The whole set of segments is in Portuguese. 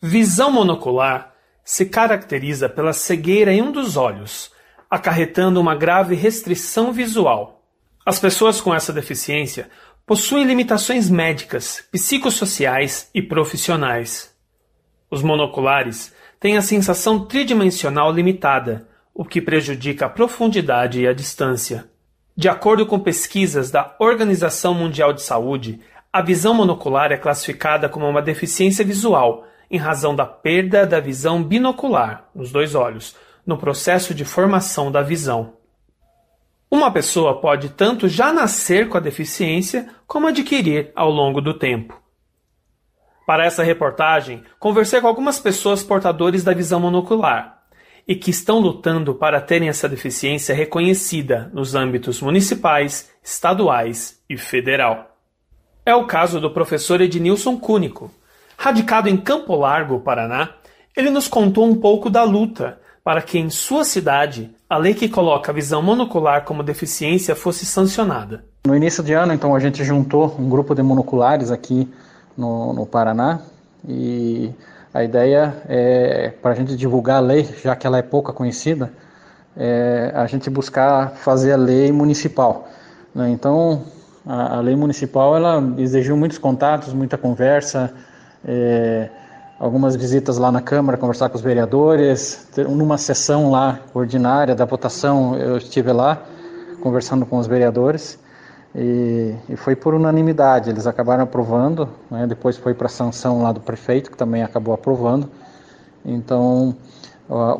Visão monocular se caracteriza pela cegueira em um dos olhos, acarretando uma grave restrição visual. As pessoas com essa deficiência possuem limitações médicas, psicossociais e profissionais. Os monoculares têm a sensação tridimensional limitada, o que prejudica a profundidade e a distância. De acordo com pesquisas da Organização Mundial de Saúde, a visão monocular é classificada como uma deficiência visual em razão da perda da visão binocular nos dois olhos no processo de formação da visão. Uma pessoa pode tanto já nascer com a deficiência como adquirir ao longo do tempo. Para essa reportagem, conversei com algumas pessoas portadores da visão monocular e que estão lutando para terem essa deficiência reconhecida nos âmbitos municipais, estaduais e federal. É o caso do professor Ednilson Cúnico. Radicado em Campo Largo, Paraná, ele nos contou um pouco da luta para que em sua cidade a lei que coloca a visão monocular como deficiência fosse sancionada. No início de ano, então, a gente juntou um grupo de monoculares aqui no, no Paraná e a ideia é, para a gente divulgar a lei, já que ela é pouca conhecida, é a gente buscar fazer a lei municipal. Né? Então, a, a, lei municipal ela exigiu muitos contatos, muita conversa, é, algumas visitas lá na Câmara, conversar com os vereadores. Numa sessão lá ordinária da votação, eu estive lá conversando com os vereadores e, e foi por unanimidade. Eles acabaram aprovando, né? depois foi para sanção lá do prefeito, que também acabou aprovando. Então,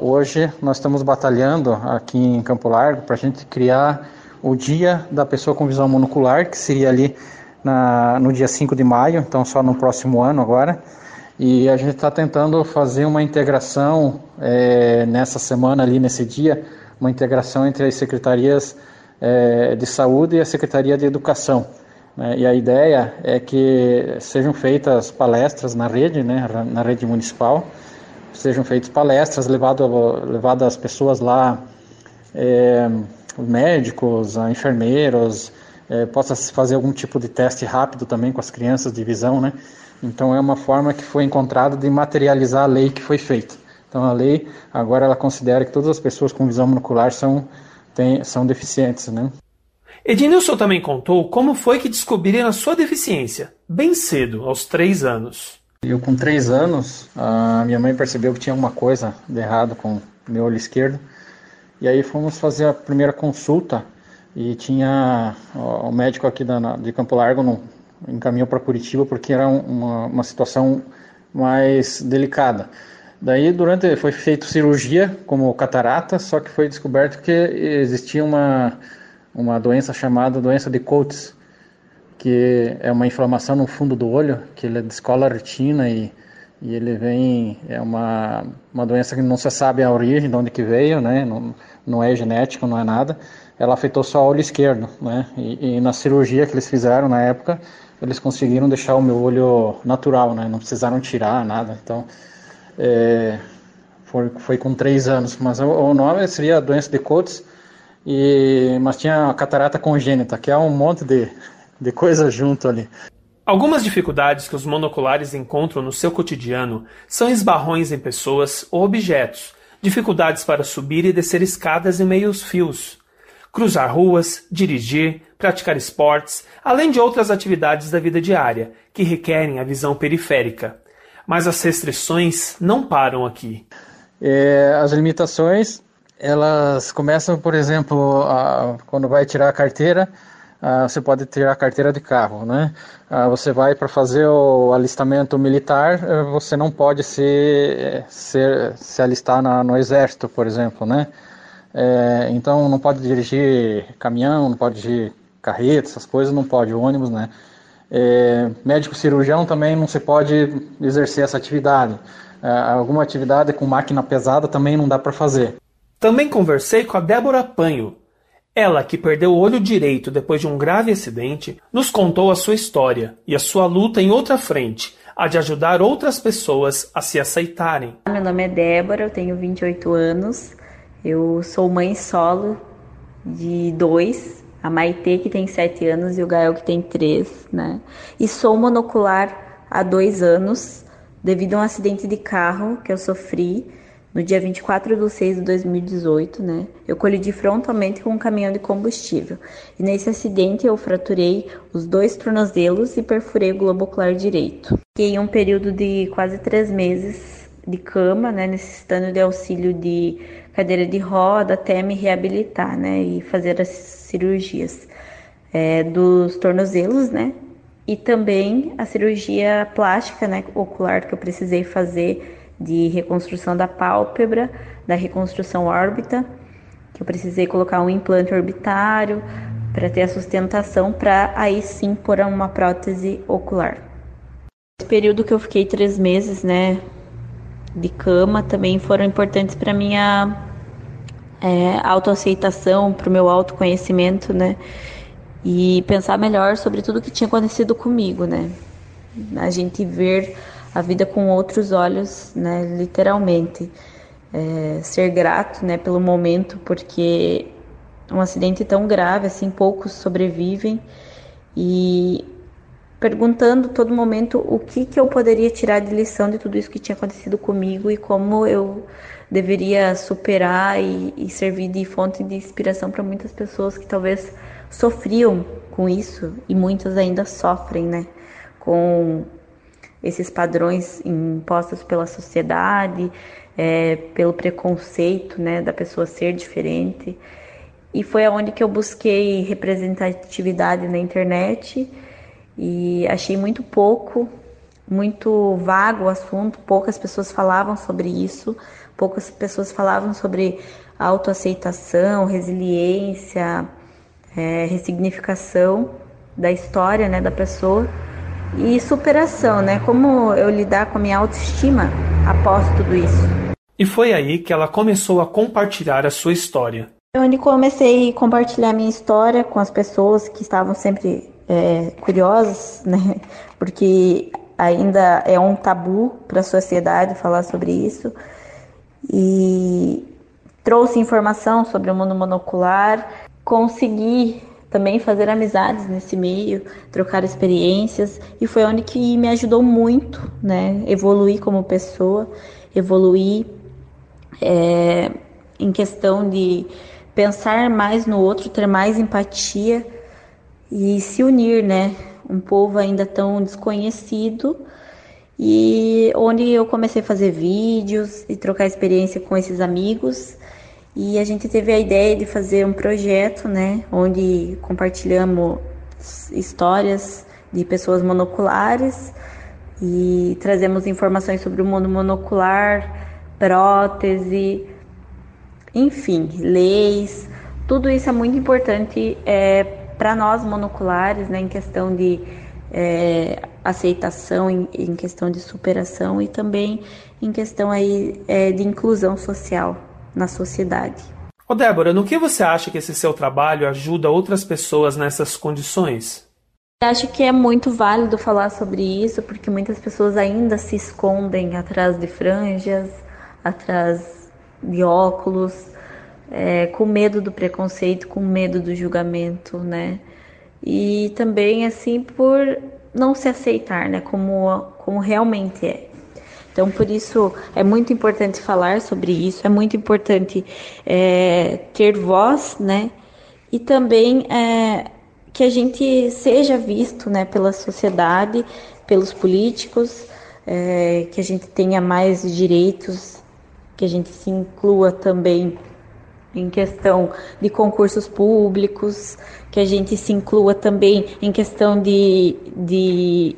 hoje nós estamos batalhando aqui em Campo Largo para a gente criar o dia da pessoa com visão monocular, que seria ali na, no dia 5 de maio, então só no próximo ano agora. E a gente está tentando fazer uma integração é, nessa semana ali, nesse dia, uma integração entre as secretarias é, de saúde e a Secretaria de Educação. Né? E a ideia é que sejam feitas palestras na rede, né, na rede municipal, sejam feitas palestras, levadas levado as pessoas lá, é, médicos, enfermeiros, é, possa fazer algum tipo de teste rápido também com as crianças de visão, né? Então é uma forma que foi encontrada de materializar a lei que foi feita. Então a lei agora ela considera que todas as pessoas com visão monocular são, tem, são deficientes, né? Ednilson também contou como foi que descobriram a sua deficiência, bem cedo, aos três anos. Eu com três anos, a minha mãe percebeu que tinha alguma coisa de errado com meu olho esquerdo. E aí fomos fazer a primeira consulta e tinha o médico aqui da, de Campo Largo no, encaminhou para Curitiba porque era uma, uma situação mais delicada. Daí, durante foi feita cirurgia como catarata, só que foi descoberto que existia uma uma doença chamada doença de Coates, que é uma inflamação no fundo do olho, que ele descola a retina e, e ele vem é uma uma doença que não se sabe a origem, de onde que veio, né? Não, não é genética, não é nada. Ela afetou só o olho esquerdo, né? E, e na cirurgia que eles fizeram na época, eles conseguiram deixar o meu olho natural, né? Não precisaram tirar nada. Então, é, foi, foi com três anos. Mas o, o nome seria doença de Coates, e, mas tinha catarata congênita, que é um monte de, de coisa junto ali. Algumas dificuldades que os monoculares encontram no seu cotidiano são esbarrões em pessoas ou objetos, dificuldades para subir e descer escadas em meios fios, cruzar ruas, dirigir, praticar esportes, além de outras atividades da vida diária, que requerem a visão periférica. Mas as restrições não param aqui. É, as limitações, elas começam, por exemplo, a, quando vai tirar a carteira, a, você pode tirar a carteira de carro, né? A, você vai para fazer o alistamento militar, eh, você não pode se, se, se alistar na, no exército, por exemplo, né? É, então não pode dirigir caminhão, não pode dirigir carreta, essas coisas, não pode, ônibus, né? É, médico cirurgião também não se pode exercer essa atividade. É, alguma atividade com máquina pesada também não dá para fazer. Também conversei com a Débora Panho. Ela, que perdeu o olho direito depois de um grave acidente, nos contou a sua história e a sua luta em outra frente, a de ajudar outras pessoas a se aceitarem. Meu nome é Débora, eu tenho 28 anos, eu sou mãe solo de dois a Maitê, que tem sete anos, e o Gael, que tem três, né? E sou monocular há dois anos, devido a um acidente de carro que eu sofri no dia 24 de 6 de 2018, né? Eu colidi frontalmente com um caminhão de combustível. E nesse acidente eu fraturei os dois tornozelos e perfurei o globo ocular direito. Fiquei em um período de quase três meses de cama, né? Necessitando de auxílio de cadeira de roda até me reabilitar, né? E fazer as cirurgias é, dos tornozelos, né? E também a cirurgia plástica, né? Ocular que eu precisei fazer de reconstrução da pálpebra, da reconstrução órbita, que eu precisei colocar um implante orbitário para ter a sustentação para aí sim pôr uma prótese ocular. Esse período que eu fiquei três meses, né, de cama, também foram importantes para minha é, autoaceitação, para o meu autoconhecimento, né, e pensar melhor sobre tudo que tinha acontecido comigo, né. A gente ver a vida com outros olhos, né, literalmente. É, ser grato, né, pelo momento, porque um acidente tão grave, assim, poucos sobrevivem e perguntando todo momento o que, que eu poderia tirar de lição de tudo isso que tinha acontecido comigo e como eu deveria superar e, e servir de fonte de inspiração para muitas pessoas que talvez sofriam com isso e muitas ainda sofrem, né, com esses padrões impostos pela sociedade, é, pelo preconceito né, da pessoa ser diferente. E foi aonde que eu busquei representatividade na internet e achei muito pouco, muito vago o assunto, poucas pessoas falavam sobre isso, poucas pessoas falavam sobre autoaceitação, resiliência, é, ressignificação da história né, da pessoa e superação, né? Como eu lidar com a minha autoestima após tudo isso. E foi aí que ela começou a compartilhar a sua história. Eu onde comecei a compartilhar minha história com as pessoas que estavam sempre é, curiosas, né? Porque ainda é um tabu para a sociedade falar sobre isso. E trouxe informação sobre o mundo monocular, consegui também fazer amizades nesse meio, trocar experiências e foi onde que me ajudou muito, né? Evoluir como pessoa, evoluir é, em questão de pensar mais no outro, ter mais empatia e se unir, né? Um povo ainda tão desconhecido e onde eu comecei a fazer vídeos e trocar experiência com esses amigos e a gente teve a ideia de fazer um projeto, né, onde compartilhamos histórias de pessoas monoculares e trazemos informações sobre o mundo monocular, prótese, enfim, leis. Tudo isso é muito importante é, para nós monoculares, né, em questão de é, aceitação, em, em, questão de superação e também em questão aí é, de inclusão social na sociedade. Ô Débora, no que você acha que esse seu trabalho ajuda outras pessoas nessas condições? Acho que é muito válido falar sobre isso, porque muitas pessoas ainda se escondem atrás de franjas, atrás de óculos, é, com medo do preconceito, com medo do julgamento, né? E também, assim, por não se aceitar, né? Como, como realmente é. Então, por isso é muito importante falar sobre isso, é muito importante é, ter voz, né? E também é, que a gente seja visto, né, pela sociedade, pelos políticos, é, que a gente tenha mais direitos, que a gente se inclua também em questão de concursos públicos, que a gente se inclua também em questão de, de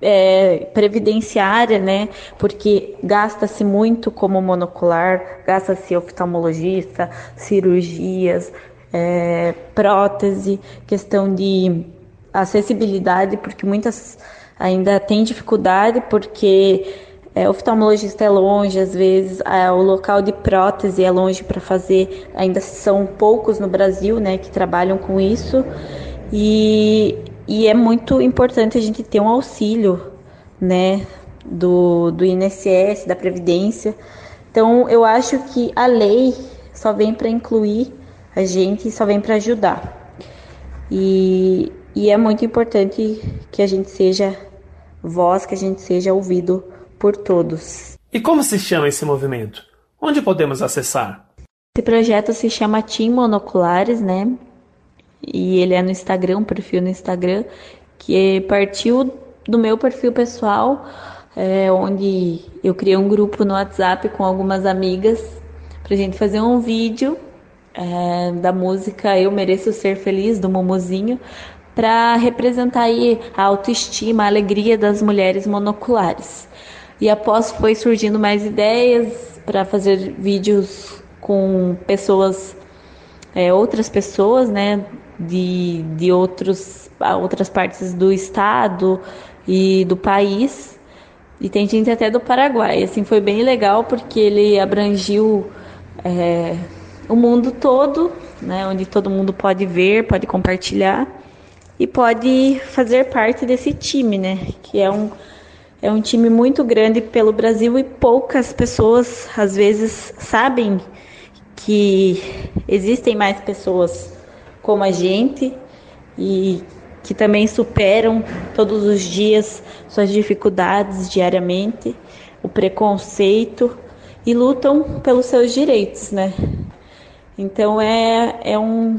é, previdenciária, né? Porque gasta-se muito como monocular, gasta-se oftalmologista, cirurgias, é, prótese, questão de acessibilidade, porque muitas ainda têm dificuldade, porque é, oftalmologista é longe, às vezes é, o local de prótese é longe para fazer, ainda são poucos no Brasil, né, que trabalham com isso. E e é muito importante a gente ter um auxílio, né, do, do INSS, da Previdência. Então, eu acho que a lei só vem para incluir a gente, só vem para ajudar. E, e é muito importante que a gente seja voz, que a gente seja ouvido por todos. E como se chama esse movimento? Onde podemos acessar? Esse projeto se chama Team Monoculares, né? E ele é no Instagram, um perfil no Instagram, que partiu do meu perfil pessoal, é, onde eu criei um grupo no WhatsApp com algumas amigas pra gente fazer um vídeo é, da música Eu Mereço Ser Feliz, do Momozinho, para representar aí a autoestima, a alegria das mulheres monoculares. E após foi surgindo mais ideias para fazer vídeos com pessoas, é, outras pessoas, né, de, de outros, outras partes do estado e do país. E tem gente até do Paraguai. Assim, foi bem legal porque ele abrangiu é, o mundo todo, né, onde todo mundo pode ver, pode compartilhar e pode fazer parte desse time, né, que é um é um time muito grande pelo Brasil e poucas pessoas às vezes sabem que existem mais pessoas como a gente e que também superam todos os dias suas dificuldades diariamente, o preconceito e lutam pelos seus direitos, né? Então é, é um,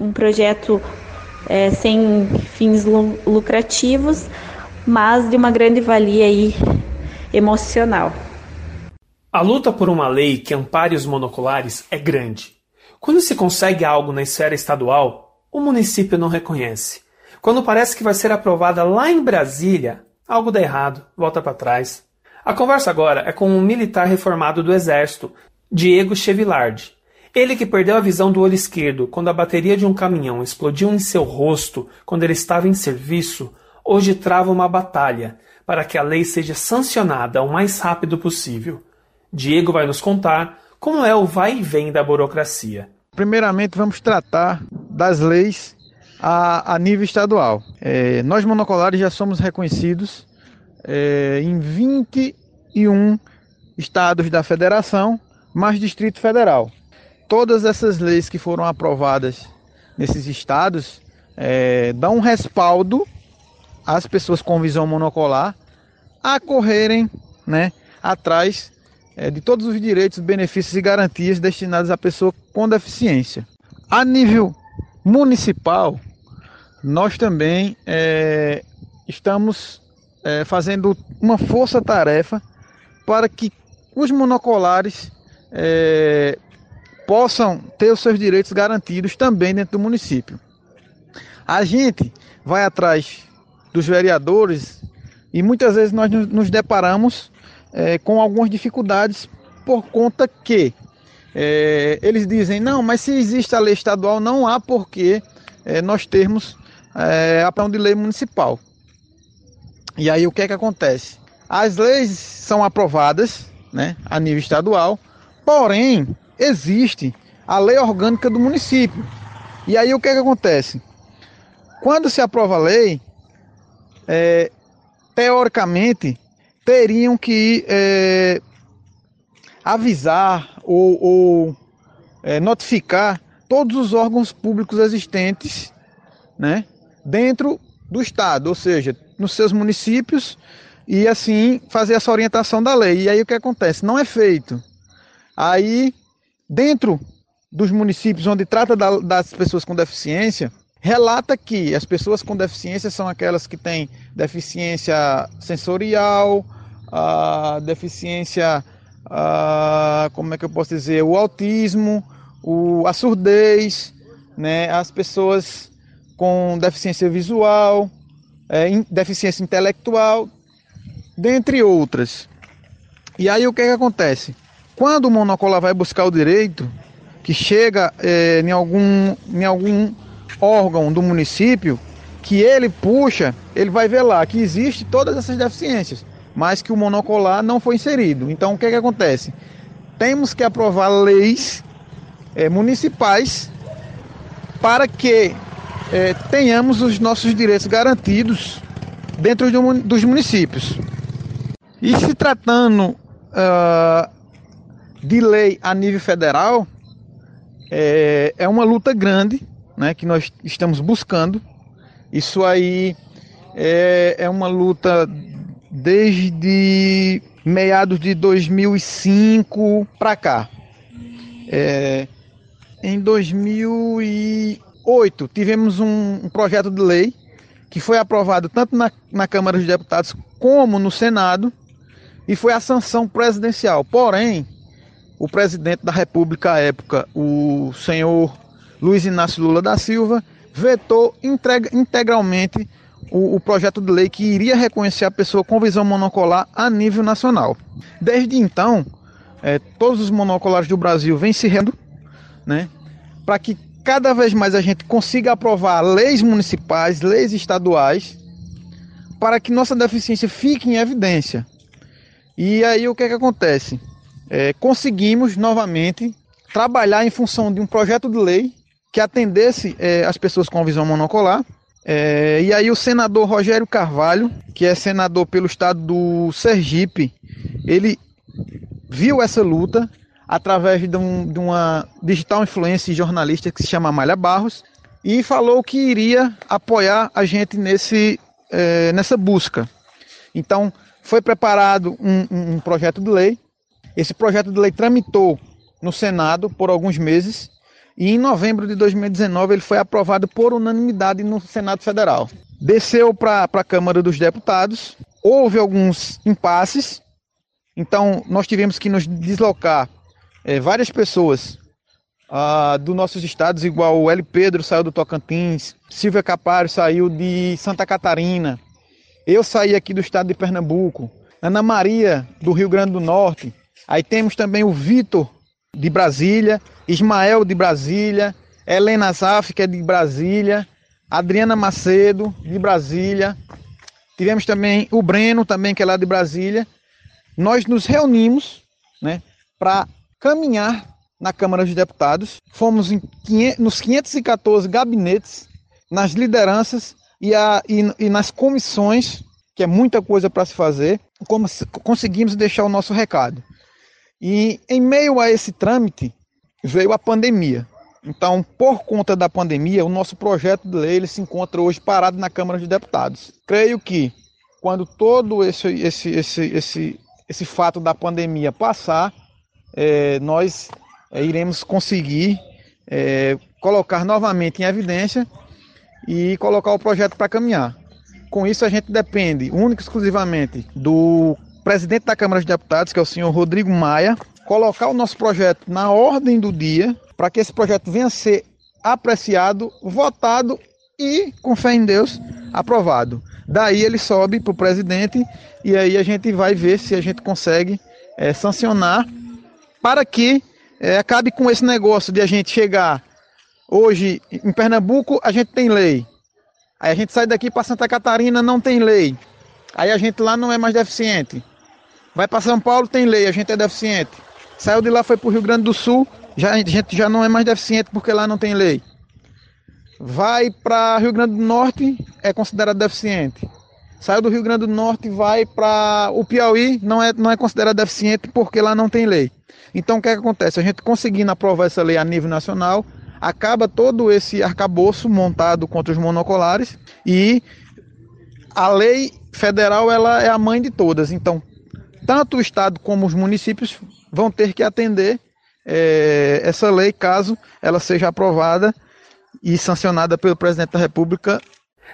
um projeto é, sem fins lucrativos, mas de uma grande valia aí emocional. A luta por uma lei que ampare os monoculares é grande. Quando se consegue algo na esfera estadual, o município não reconhece. Quando parece que vai ser aprovada lá em Brasília, algo dá errado, volta para trás. A conversa agora é com um militar reformado do Exército, Diego Chevilard. Ele que perdeu a visão do olho esquerdo quando a bateria de um caminhão explodiu em seu rosto quando ele estava em serviço, hoje trava uma batalha para que a lei seja sancionada o mais rápido possível. Diego vai nos contar como é o vai e vem da burocracia. Primeiramente, vamos tratar das leis a, a nível estadual. É, nós monocolares já somos reconhecidos é, em 21 estados da federação, mais Distrito Federal todas essas leis que foram aprovadas nesses estados é, dão um respaldo às pessoas com visão monocular a correrem né, atrás é, de todos os direitos, benefícios e garantias destinados à pessoa com deficiência. A nível municipal, nós também é, estamos é, fazendo uma força-tarefa para que os monocolares é, possam ter os seus direitos garantidos também dentro do município. A gente vai atrás dos vereadores e muitas vezes nós nos deparamos é, com algumas dificuldades por conta que é, eles dizem não, mas se existe a lei estadual não há porquê é, nós termos é, a plano de lei municipal. E aí o que é que acontece? As leis são aprovadas, né, a nível estadual, porém existe a lei orgânica do município. E aí o que, é que acontece? Quando se aprova a lei, é, teoricamente teriam que é, avisar ou, ou é, notificar todos os órgãos públicos existentes né, dentro do Estado, ou seja, nos seus municípios, e assim fazer essa orientação da lei. E aí o que acontece? Não é feito. Aí dentro dos municípios onde trata da, das pessoas com deficiência, relata que as pessoas com deficiência são aquelas que têm deficiência sensorial, a deficiência, a, como é que eu posso dizer, o autismo, o, a surdez, né, as pessoas com deficiência visual, é, in, deficiência intelectual, dentre outras. E aí o que, é que acontece? Quando o monocola vai buscar o direito, que chega é, em, algum, em algum órgão do município, que ele puxa, ele vai ver lá que existe todas essas deficiências, mas que o monocolar não foi inserido. Então o que, é que acontece? Temos que aprovar leis é, municipais para que é, tenhamos os nossos direitos garantidos dentro do, dos municípios. E se tratando uh, de lei a nível federal é, é uma luta grande né, que nós estamos buscando. Isso aí é, é uma luta desde meados de 2005 para cá. É, em 2008 tivemos um, um, projeto de lei que foi aprovado tanto na, na Câmara dos Deputados como no Senado e foi a sanção presidencial. Porém, o presidente da República à época, o senhor Luiz Inácio Lula da Silva, vetou integralmente o, o, projeto de lei que iria reconhecer a pessoa com visão monocular a nível nacional. Desde então, é, todos os monoculares do Brasil vêm se rendo, né, para que cada vez mais a gente consiga aprovar leis municipais, leis estaduais, para que nossa deficiência fique em evidência. E aí o que, é que acontece? É, conseguimos novamente trabalhar em função de um projeto de lei que atendesse é, as pessoas com visão monocular é, e aí o senador Rogério Carvalho, que é senador pelo estado do Sergipe, ele viu essa luta através de, um, de uma digital influência jornalista que se chama Malha Barros e falou que iria apoiar a gente nesse, é, nessa busca. Então foi preparado um, um projeto de lei. Esse projeto de lei tramitou no Senado por alguns meses e em novembro de 2019 ele foi aprovado por unanimidade no Senado Federal. Desceu para a Câmara dos Deputados, houve alguns impasses, então nós tivemos que nos deslocar é, várias pessoas ah, dos nossos estados, igual o L. Pedro saiu do Tocantins, Silvia Capário saiu de Santa Catarina, eu saí aqui do estado de Pernambuco, Ana Maria do Rio Grande do Norte, aí temos também o Vitor de Brasília, Ismael de Brasília, Helena Zaf, que é de Brasília, Adriana Macedo, de Brasília. Tivemos também o Breno, também, que é lá de Brasília. Nós nos reunimos né, para caminhar na Câmara dos Deputados. Fomos em, nos 514 gabinetes, nas lideranças e, a, e, e nas comissões, que é muita coisa para se fazer, como conseguimos deixar o nosso recado. E em meio a esse trâmite veio a pandemia. Então, por conta da pandemia, o nosso projeto de lei ele se encontra hoje parado na Câmara de Deputados. Creio que quando todo esse, esse, esse, esse, esse fato da pandemia passar, é, nós é, iremos conseguir é, colocar novamente em evidência e colocar o projeto para caminhar. Com isso, a gente depende única e exclusivamente do presidente da Câmara de Deputados, que é o senhor Rodrigo Maia, colocar o nosso projeto na ordem do dia, para que esse projeto venha a ser apreciado, votado e, com fé em Deus, aprovado. Daí ele sobe para o presidente e aí a gente vai ver se a gente consegue é, sancionar para que é, acabe com esse negócio de a gente chegar hoje em Pernambuco a gente tem lei, aí a gente sai daqui para Santa Catarina não tem lei, aí a gente lá não é mais deficiente. Vai para São Paulo, tem lei, a gente é deficiente. Saiu de lá, foi para o Rio Grande do Sul, já, a gente já não é mais deficiente porque lá não tem lei. Vai para Rio Grande do Norte, é considerado deficiente. Saiu do Rio Grande do Norte, vai para o Piauí, não é, não é considerado deficiente porque lá não tem lei. Então o que, é que acontece? A gente conseguindo aprovar essa lei a nível nacional, acaba todo esse arcabouço montado contra os monocolares e a lei federal ela é a mãe de todas. Então tanto o Estado como os municípios vão ter que atender é, essa lei caso ela seja aprovada e sancionada pelo presidente da República.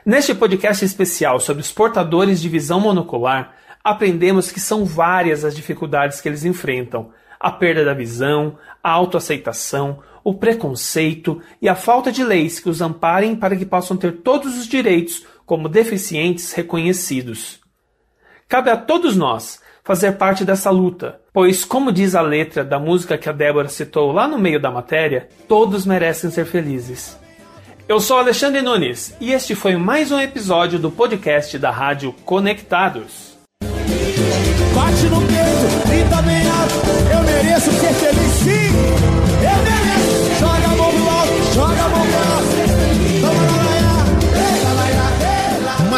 Neste podcast especial sobre os portadores de visão monocular, aprendemos que são várias as dificuldades que eles enfrentam: a perda da visão, a autoaceitação, o preconceito e a falta de leis que os amparem para que possam ter todos os direitos como deficientes reconhecidos. Cabe a todos nós fazer parte dessa luta, pois, como diz a letra da música que a Débora citou lá no meio da matéria, todos merecem ser felizes. Eu sou Alexandre Nunes e este foi mais um episódio do podcast da Rádio Conectados. Bate no peito, alto, eu mereço ser feliz sim,